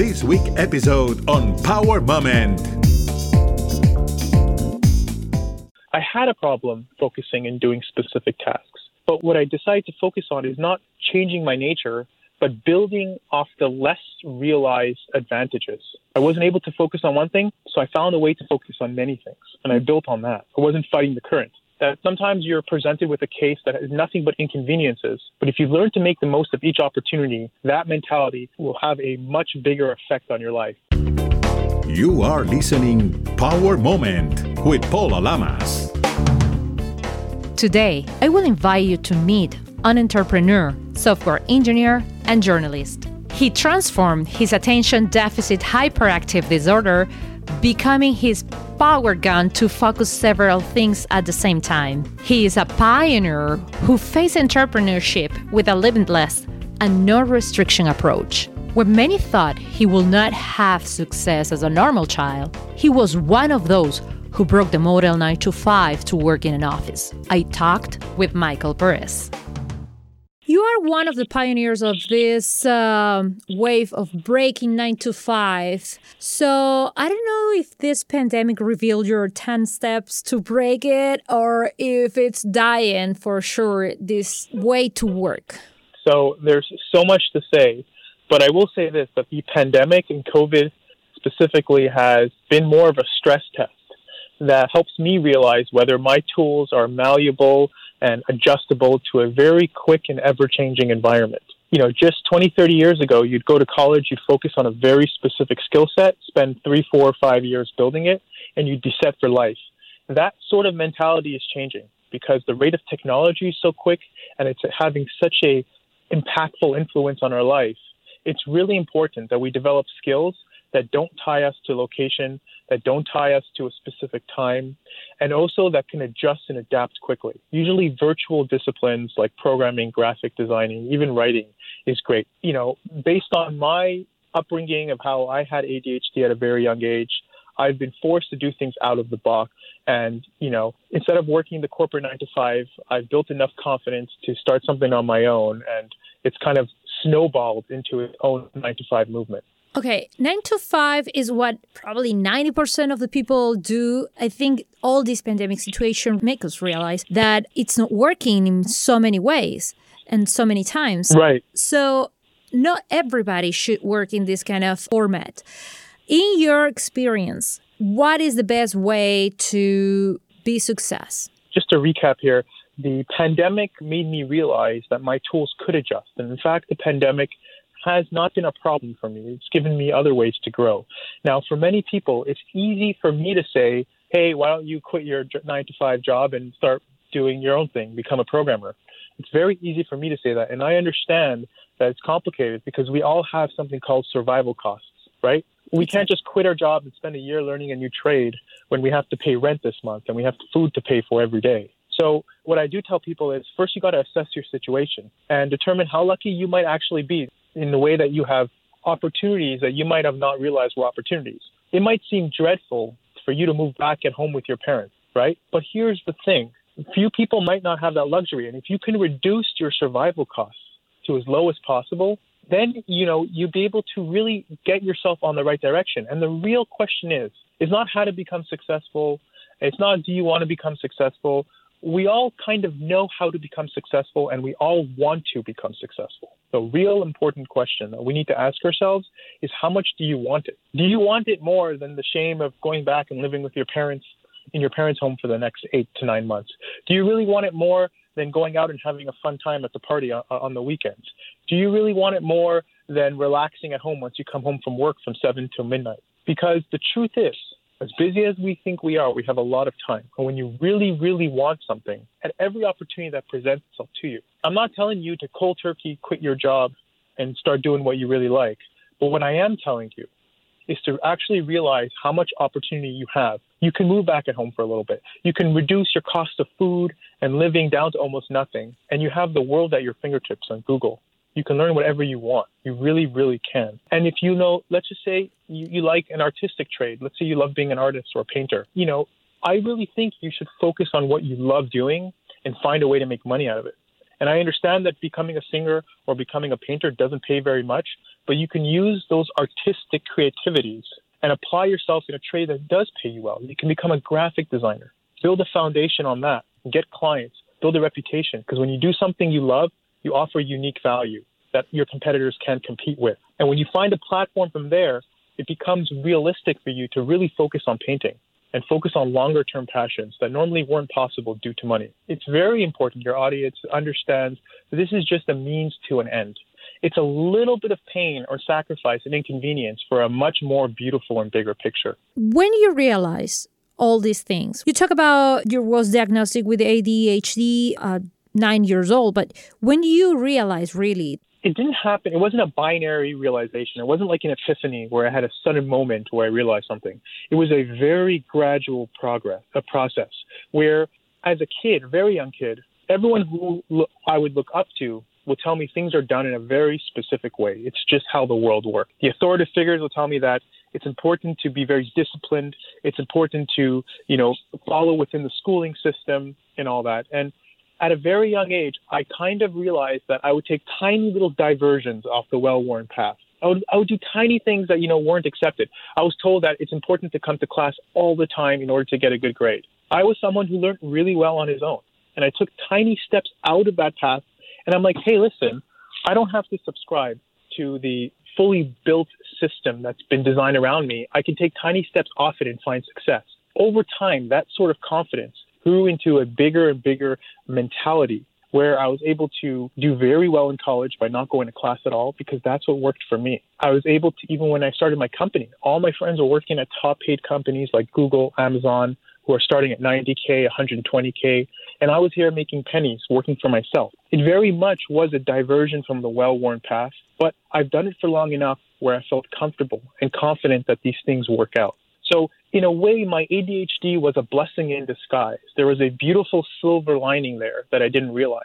this week episode on Power Moment. I had a problem focusing and doing specific tasks. But what I decided to focus on is not changing my nature, but building off the less realized advantages. I wasn't able to focus on one thing, so I found a way to focus on many things, and I built on that. I wasn't fighting the current. That sometimes you're presented with a case that has nothing but inconveniences, but if you learn to make the most of each opportunity, that mentality will have a much bigger effect on your life. You are listening Power Moment with Paula Lamas. Today, I will invite you to meet an entrepreneur, software engineer, and journalist. He transformed his attention deficit hyperactive disorder, becoming his power gun to focus several things at the same time. He is a pioneer who faced entrepreneurship with a limitless and no restriction approach. When many thought he will not have success as a normal child, he was one of those who broke the model 9 to 5 to work in an office. I talked with Michael Peres. You are one of the pioneers of this uh, wave of breaking 9 to 5. So I don't know if this pandemic revealed your 10 steps to break it or if it's dying for sure, this way to work. So there's so much to say. But I will say this that the pandemic and COVID specifically has been more of a stress test that helps me realize whether my tools are malleable and adjustable to a very quick and ever changing environment. You know, just 20, 30 years ago, you'd go to college, you'd focus on a very specific skill set, spend three, four, five years building it, and you'd be set for life. That sort of mentality is changing because the rate of technology is so quick and it's having such a impactful influence on our life it's really important that we develop skills that don't tie us to location, that don't tie us to a specific time, and also that can adjust and adapt quickly. Usually, virtual disciplines like programming, graphic designing, even writing is great. You know, based on my upbringing of how I had ADHD at a very young age, I've been forced to do things out of the box. And, you know, instead of working the corporate nine to five, I've built enough confidence to start something on my own. And it's kind of snowballed into its own nine to five movement. Okay, nine to five is what probably 90% of the people do. I think all this pandemic situation make us realize that it's not working in so many ways and so many times. Right. So not everybody should work in this kind of format. In your experience, what is the best way to be success? Just to recap here, the pandemic made me realize that my tools could adjust. And in fact, the pandemic has not been a problem for me. It's given me other ways to grow. Now, for many people, it's easy for me to say, hey, why don't you quit your nine to five job and start doing your own thing, become a programmer? It's very easy for me to say that. And I understand that it's complicated because we all have something called survival costs, right? We can't just quit our job and spend a year learning a new trade when we have to pay rent this month and we have food to pay for every day. So what I do tell people is first you got to assess your situation and determine how lucky you might actually be in the way that you have opportunities that you might have not realized were opportunities. It might seem dreadful for you to move back at home with your parents, right? But here's the thing. Few people might not have that luxury. And if you can reduce your survival costs to as low as possible, then you know you'll be able to really get yourself on the right direction. And the real question is is not how to become successful. It's not do you want to become successful we all kind of know how to become successful and we all want to become successful. The real important question that we need to ask ourselves is how much do you want it? Do you want it more than the shame of going back and living with your parents in your parents' home for the next eight to nine months? Do you really want it more than going out and having a fun time at the party on, the weekends? Do you really want it more than relaxing at home once you come home from work from seven till midnight? Because the truth is, as busy as we think we are, we have a lot of time. And when you really, really want something, at every opportunity that presents itself to you, I'm not telling you to cold turkey quit your job and start doing what you really like. But what I am telling you is to actually realize how much opportunity you have. You can move back at home for a little bit. You can reduce your cost of food and living down to almost nothing. And you have the world at your fingertips on Google. You can learn whatever you want. You really, really can. And if you know, let's just say you, you like an artistic trade. Let's say you love being an artist or a painter. You know, I really think you should focus on what you love doing and find a way to make money out of it. And I understand that becoming a singer or becoming a painter doesn't pay very much, but you can use those artistic creativities and apply yourself in a trade that does pay you well. You can become a graphic designer, build a foundation on that, get clients, build a reputation. Because when you do something you love, you offer unique value that your competitors can't compete with. And when you find a platform from there, it becomes realistic for you to really focus on painting and focus on longer term passions that normally weren't possible due to money. It's very important your audience understands that this is just a means to an end. It's a little bit of pain or sacrifice and inconvenience for a much more beautiful and bigger picture. When you realize all these things, you talk about your was diagnostic with ADHD uh, nine years old, but when you realize really it didn't happen. It wasn't a binary realization. It wasn't like an epiphany where I had a sudden moment where I realized something. It was a very gradual progress, a process where, as a kid, very young kid, everyone who I would look up to will tell me things are done in a very specific way. It's just how the world works. The authoritative figures will tell me that it's important to be very disciplined. It's important to, you know, follow within the schooling system and all that. And at a very young age, I kind of realized that I would take tiny little diversions off the well-worn path. I would, I would do tiny things that, you know, weren't accepted. I was told that it's important to come to class all the time in order to get a good grade. I was someone who learned really well on his own. And I took tiny steps out of that path. And I'm like, hey, listen, I don't have to subscribe to the fully built system that's been designed around me. I can take tiny steps off it and find success. Over time, that sort of confidence grew into a bigger and bigger mentality where I was able to do very well in college by not going to class at all because that's what worked for me. I was able to, even when I started my company, all my friends were working at top paid companies like Google, Amazon, who are starting at 90K, 120K, and I was here making pennies working for myself. It very much was a diversion from the well worn path, but I've done it for long enough where I felt comfortable and confident that these things work out. So, in a way, my ADHD was a blessing in disguise. There was a beautiful silver lining there that I didn't realize.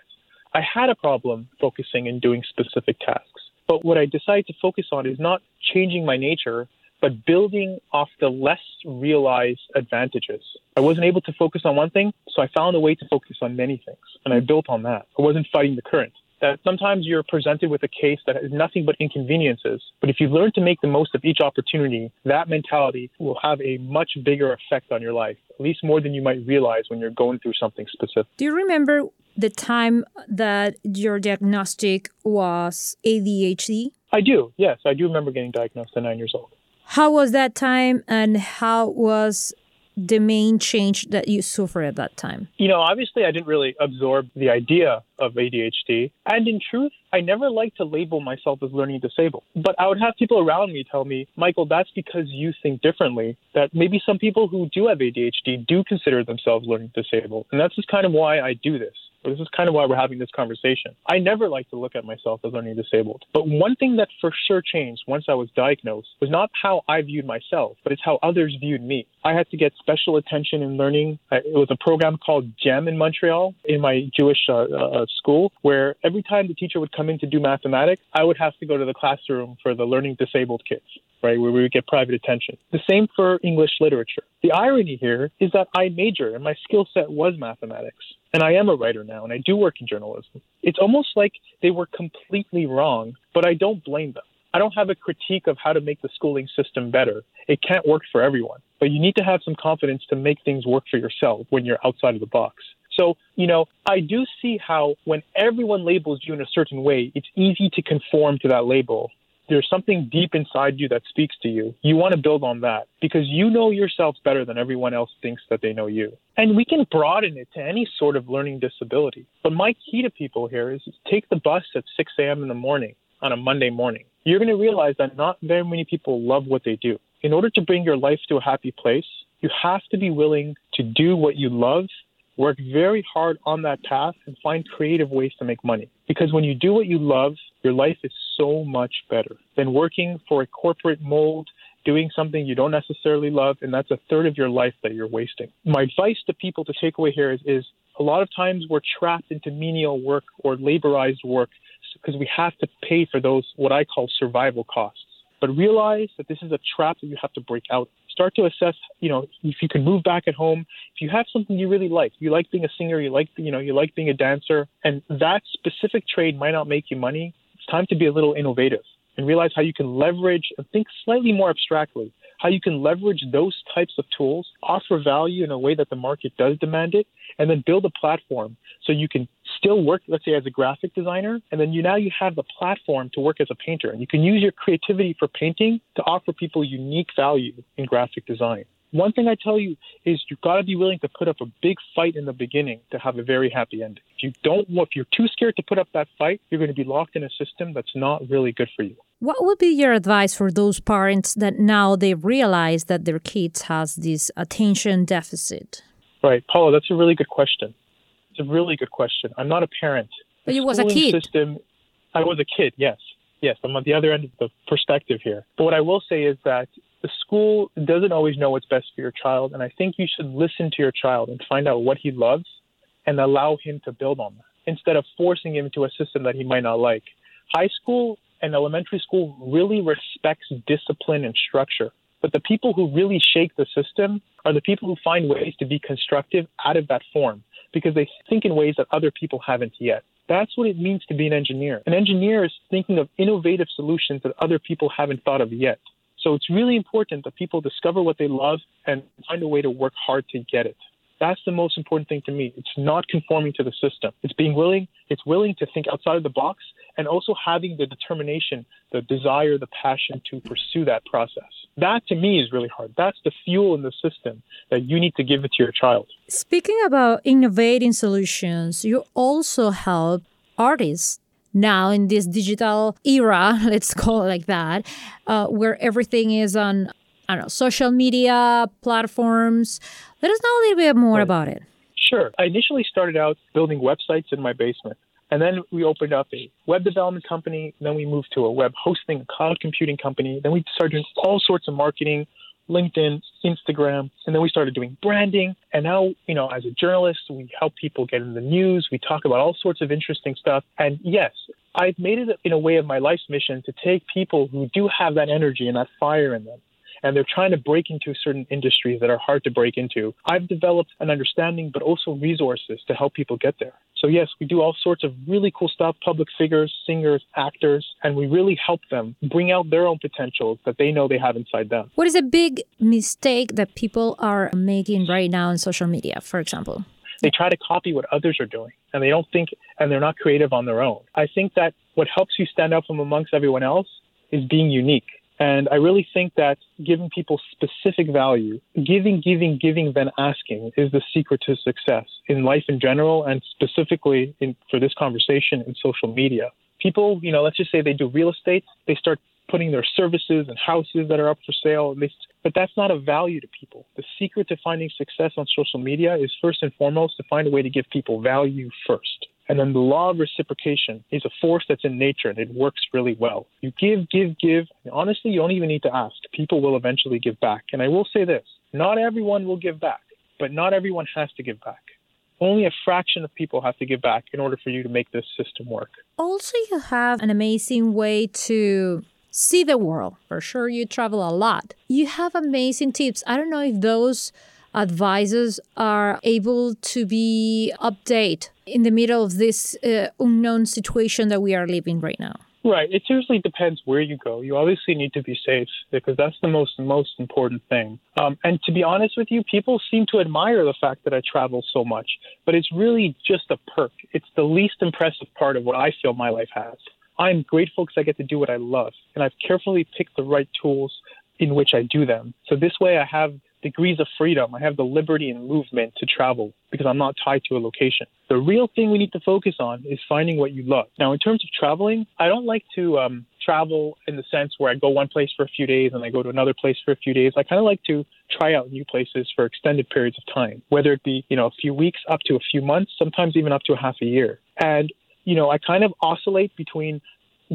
I had a problem focusing and doing specific tasks. But what I decided to focus on is not changing my nature, but building off the less realized advantages. I wasn't able to focus on one thing, so I found a way to focus on many things, and I built on that. I wasn't fighting the current that sometimes you're presented with a case that has nothing but inconveniences. But if you learn to make the most of each opportunity, that mentality will have a much bigger effect on your life, at least more than you might realize when you're going through something specific. Do you remember the time that your diagnostic was ADHD? I do, yes. I do remember getting diagnosed at nine years old. How was that time and how was the main change that you suffered at that time? You know, obviously, I didn't really absorb the idea of ADHD. And in truth, I never liked to label myself as learning disabled. But I would have people around me tell me, Michael, that's because you think differently. That maybe some people who do have ADHD do consider themselves learning disabled. And that's just kind of why I do this. This is kind of why we're having this conversation. I never like to look at myself as learning disabled. But one thing that for sure changed once I was diagnosed was not how I viewed myself, but it's how others viewed me. I had to get special attention in learning. It was a program called GEM in Montreal in my Jewish uh, school, where every time the teacher would come in to do mathematics, I would have to go to the classroom for the learning disabled kids right, where we would get private attention. The same for English literature. The irony here is that I major and my skill set was mathematics. And I am a writer now and I do work in journalism. It's almost like they were completely wrong, but I don't blame them. I don't have a critique of how to make the schooling system better. It can't work for everyone, but you need to have some confidence to make things work for yourself when you're outside of the box. So, you know, I do see how when everyone labels you in a certain way, it's easy to conform to that label there's something deep inside you that speaks to you. You want to build on that because you know yourself better than everyone else thinks that they know you. And we can broaden it to any sort of learning disability. But my key to people here is take the bus at 6 a.m. in the morning on a Monday morning. You're going to realize that not very many people love what they do. In order to bring your life to a happy place, you have to be willing to do what you love work very hard on that path and find creative ways to make money. Because when you do what you love, your life is so much better than working for a corporate mold, doing something you don't necessarily love, and that's a third of your life that you're wasting. My advice to people to take away here is, is a lot of times we're trapped into menial work or laborized work because we have to pay for those, what I call survival costs. But realize that this is a trap that you have to break out. start to assess, you know, if you can move back at home, if you have something you really like, you like being a singer, you like, you know, you like being a dancer, and that specific trade might not make you money, it's time to be a little innovative and realize how you can leverage and think slightly more abstractly, how you can leverage those types of tools, offer value in a way that the market does demand it, and then build a platform so you can still work, let's say, as a graphic designer, and then you now you have the platform to work as a painter, and you can use your creativity for painting to offer people unique value in graphic design. One thing I tell you is you've got to be willing to put up a big fight in the beginning to have a very happy ending. If you don't, if you're too scared to put up that fight, you're going to be locked in a system that's not really good for you. What would be your advice for those parents that now they realize that their kids has this attention deficit? Right, Paula, that's a really good question. It's a really good question. I'm not a parent. But you was a kid. System, I was a kid. Yes, yes. I'm on the other end of the perspective here. But what I will say is that the school doesn't always know what's best for your child, and I think you should listen to your child and find out what he loves and allow him to build on that instead of forcing him into a system that he might not like. High school and elementary school really respects discipline and structure. But the people who really shake the system are the people who find ways to be constructive out of that form because they think in ways that other people haven't yet. That's what it means to be an engineer. An engineer is thinking of innovative solutions that other people haven't thought of yet. So it's really important that people discover what they love and find a way to work hard to get it. That's the most important thing to me. It's not conforming to the system. It's being willing, it's willing to think outside of the box and also having the determination, the desire, the passion to pursue that process. That to me is really hard. That's the fuel in the system that you need to give it to your child. Speaking about innovating solutions, you also help artists now in this digital era, let's call it like that, uh, where everything is on, I don't know, social media platforms. Let us know a little bit more right. about it. Sure. I initially started out building websites in my basement. And then we opened up a web development company. Then we moved to a web hosting, cloud computing company. Then we started doing all sorts of marketing, LinkedIn, Instagram, and then we started doing branding. And now, you know, as a journalist, we help people get in the news. We talk about all sorts of interesting stuff. And yes, I've made it in a way of my life's mission to take people who do have that energy and that fire in them and they're trying to break into certain industries that are hard to break into. I've developed an understanding, but also resources to help people get there. So, yes, we do all sorts of really cool stuff public figures, singers, actors, and we really help them bring out their own potentials that they know they have inside them. What is a big mistake that people are making right now on social media, for example? They try to copy what others are doing and they don't think and they're not creative on their own. I think that what helps you stand out from amongst everyone else is being unique. And I really think that giving people specific value, giving, giving, giving, then asking is the secret to success in life in general and specifically in, for this conversation in social media. People, you know, let's just say they do real estate, they start putting their services and houses that are up for sale, but that's not a value to people. The secret to finding success on social media is first and foremost to find a way to give people value first. And then the law of reciprocation is a force that's in nature and it works really well. You give, give, give. Honestly, you don't even need to ask. People will eventually give back. And I will say this not everyone will give back, but not everyone has to give back. Only a fraction of people have to give back in order for you to make this system work. Also, you have an amazing way to see the world. For sure, you travel a lot. You have amazing tips. I don't know if those advisors are able to be update in the middle of this uh, unknown situation that we are living right now? Right. It seriously depends where you go. You obviously need to be safe because that's the most most important thing. Um, and to be honest with you, people seem to admire the fact that I travel so much, but it's really just a perk. It's the least impressive part of what I feel my life has. I'm grateful because I get to do what I love, and I've carefully picked the right tools in which I do them. So this way, I have degrees of freedom. I have the liberty and movement to travel because I'm not tied to a location. The real thing we need to focus on is finding what you love. Now, in terms of traveling, I don't like to um, travel in the sense where I go one place for a few days and I go to another place for a few days. I kind of like to try out new places for extended periods of time, whether it be, you know, a few weeks up to a few months, sometimes even up to a half a year. And, you know, I kind of oscillate between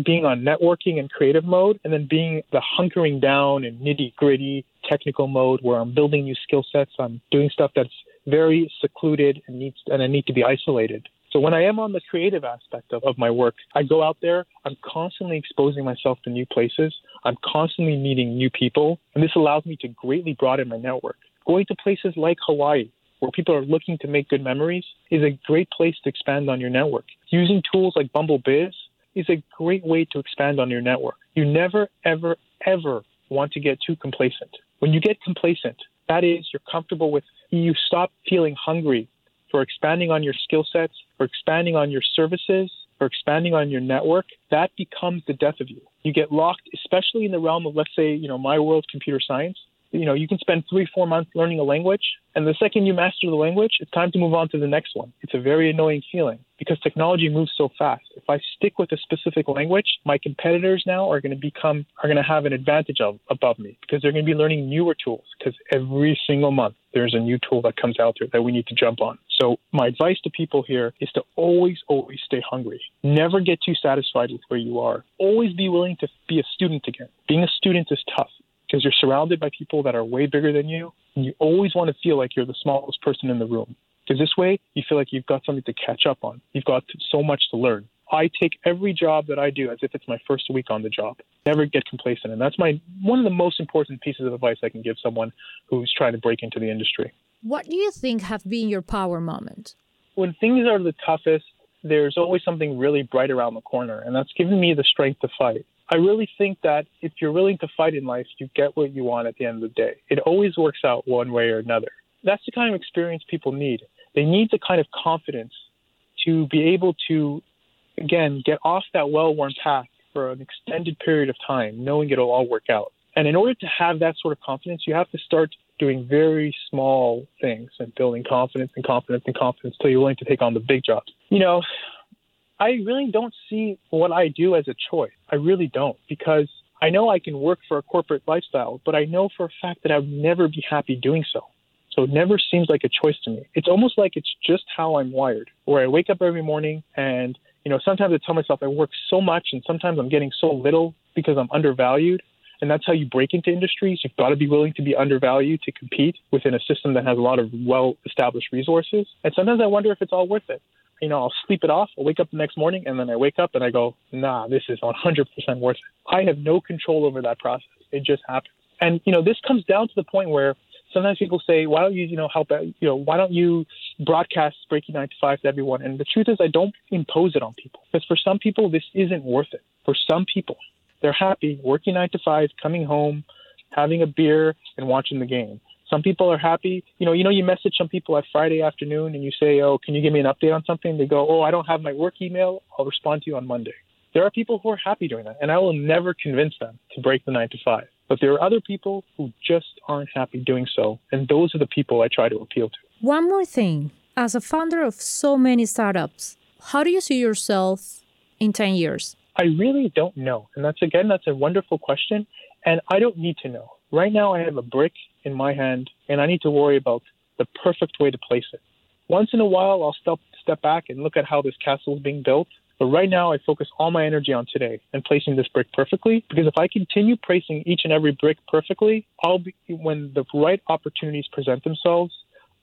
being on networking and creative mode, and then being the hunkering down and nitty gritty technical mode where I'm building new skill sets. I'm doing stuff that's very secluded and needs and I need to be isolated. So when I am on the creative aspect of, of my work, I go out there, I'm constantly exposing myself to new places. I'm constantly meeting new people, and this allows me to greatly broaden my network. Going to places like Hawaii, where people are looking to make good memories, is a great place to expand on your network. Using tools like Bumble Biz is a great way to expand on your network. You never, ever, ever want to get too complacent. When you get complacent, that is, you're comfortable with, you stop feeling hungry for expanding on your skill sets, for expanding on your services, for expanding on your network, that becomes the death of you. You get locked, especially in the realm of, let's say, you know, my world, computer science you know, you can spend three, four months learning a language, and the second you master the language, it's time to move on to the next one. It's a very annoying feeling because technology moves so fast. If I stick with a specific language, my competitors now are going to become, are going to have an advantage of, above me because they're going to be learning newer tools because every single month there's a new tool that comes out there that we need to jump on. So my advice to people here is to always, always stay hungry. Never get too satisfied with where you are. Always be willing to be a student again. Being a student is tough because you're surrounded by people that are way bigger than you. And you always want to feel like you're the smallest person in the room. Because this way, you feel like you've got something to catch up on. You've got so much to learn. I take every job that I do as if it's my first week on the job. Never get complacent. And that's my one of the most important pieces of advice I can give someone who's trying to break into the industry. What do you think have been your power moment? When things are the toughest, there's always something really bright around the corner, and that's given me the strength to fight. I really think that if you're willing to fight in life, you get what you want at the end of the day. It always works out one way or another. That's the kind of experience people need. They need the kind of confidence to be able to, again, get off that well worn path for an extended period of time, knowing it'll all work out. And in order to have that sort of confidence, you have to start doing very small things and building confidence and confidence and confidence until you're willing to take on the big jobs. You know, I really don't see what I do as a choice. I really don't because I know I can work for a corporate lifestyle, but I know for a fact that I would never be happy doing so. So it never seems like a choice to me. It's almost like it's just how I'm wired, where I wake up every morning and, you know, sometimes I tell myself I work so much and sometimes I'm getting so little because I'm undervalued. And that's how you break into industries. You've got to be willing to be undervalued to compete within a system that has a lot of well established resources. And sometimes I wonder if it's all worth it you know, I'll sleep it off. I'll wake up the next morning and then I wake up and I go, nah, this is 100% worth it. I have no control over that process. It just happens. And, you know, this comes down to the point where sometimes people say, why don't you, you know, help out, you know, why don't you broadcast Breaking 9 to 5 to everyone? And the truth is, I don't impose it on people because for some people, this isn't worth it. For some people, they're happy working 9 to 5, coming home, having a beer, and watching the game. Some people are happy. You know, you know, you message some people at Friday afternoon and you say, "Oh, can you give me an update on something?" They go, "Oh, I don't have my work email. I'll respond to you on Monday." There are people who are happy doing that, and I will never convince them to break the nine to five. But there are other people who just aren't happy doing so, and those are the people I try to appeal to. One more thing. As a founder of so many startups, how do you see yourself in 10 years? I really don't know. And that's again, that's a wonderful question. And I don't need to know. Right now, I have a brick in my hand, and I need to worry about the perfect way to place it. Once in a while, I'll step, step back and look at how this castle is being built. But right now, I focus all my energy on today and placing this brick perfectly. Because if I continue placing each and every brick perfectly, I'll be, when the right opportunities present themselves,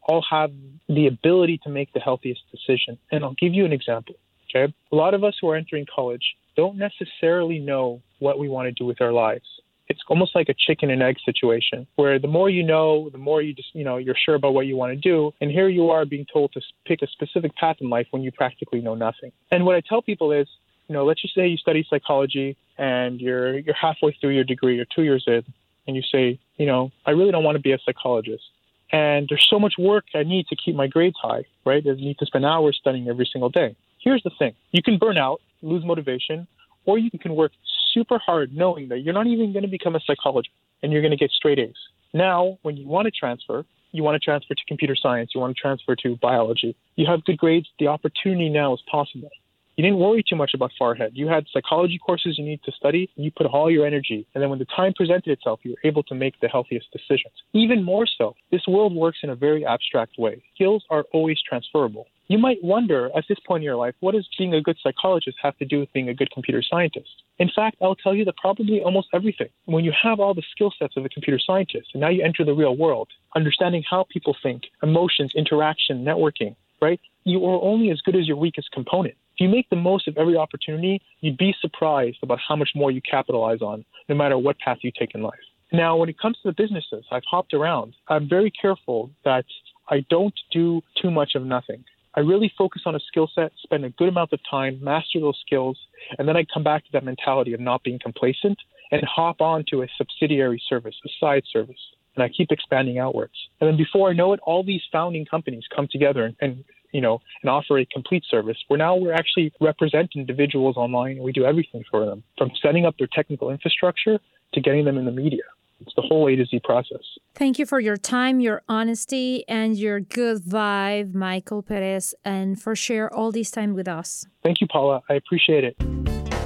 I'll have the ability to make the healthiest decision. And I'll give you an example. Okay. A lot of us who are entering college don't necessarily know what we want to do with our lives it's almost like a chicken and egg situation where the more you know, the more you just, you know, you're sure about what you want to do. And here you are being told to pick a specific path in life when you practically know nothing. And what I tell people is, you know, let's just say you study psychology and you're you're halfway through your degree, you're two years in, and you say, you know, I really don't want to be a psychologist. And there's so much work I need to keep my grades high, right? I need to spend hours studying every single day. Here's the thing you can burn out, lose motivation, or you can work super hard knowing that you're not even going to become a psychologist and you're going to get straight A's. Now, when you want to transfer, you want to transfer to computer science, you want to transfer to biology, you have good grades, the opportunity now is possible. You didn't worry too much about far ahead. You had psychology courses you need to study, and you put all your energy. And then when the time presented itself, you were able to make the healthiest decisions. Even more so, this world works in a very abstract way. Skills are always transferable. You might wonder at this point in your life, what does being a good psychologist have to do with being a good computer scientist? In fact, I'll tell you that probably almost everything. When you have all the skill sets of a computer scientist and now you enter the real world, understanding how people think, emotions, interaction, networking, right? You are only as good as your weakest component. If you make the most of every opportunity, you'd be surprised about how much more you capitalize on, no matter what path you take in life. Now, when it comes to the businesses, I've hopped around. I'm very careful that I don't do too much of nothing. I really focus on a skill set, spend a good amount of time, master those skills, and then I come back to that mentality of not being complacent and hop on to a subsidiary service, a side service. And I keep expanding outwards. And then before I know it, all these founding companies come together and, and you know, and offer a complete service where now we're actually represent individuals online and we do everything for them from setting up their technical infrastructure to getting them in the media. It's the whole A to Z process. Thank you for your time, your honesty, and your good vibe, Michael Peres, and for share all this time with us. Thank you, Paula. I appreciate it.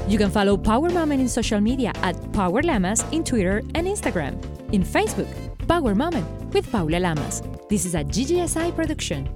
You can follow Power Moment in social media at Power Lamas in Twitter and Instagram. In Facebook, Power Moment with Paula Lamas. This is a GGSI production.